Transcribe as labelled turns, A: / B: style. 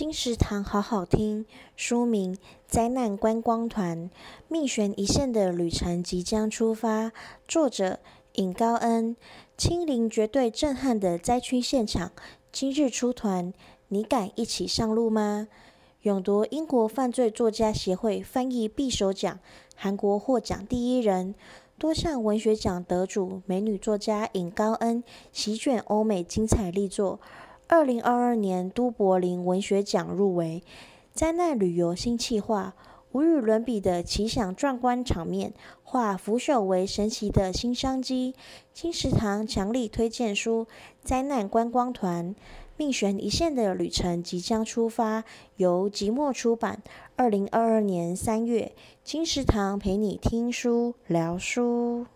A: 金石堂好好听，书名《灾难观光团：命悬一线的旅程即将出发》，作者尹高恩。亲临绝对震撼的灾区现场，今日出团，你敢一起上路吗？勇夺英国犯罪作家协会翻译匕首奖，韩国获奖第一人，多项文学奖得主美女作家尹高恩席卷欧美精彩力作。二零二二年都柏林文学奖入围，灾难旅游新企划，无与伦比的奇想壮观场面，化腐朽为神奇的新商机。金石堂强力推荐书《灾难观光团：命悬一线的旅程即将出发》，由即墨出版。二零二二年三月，金石堂陪你听书聊书。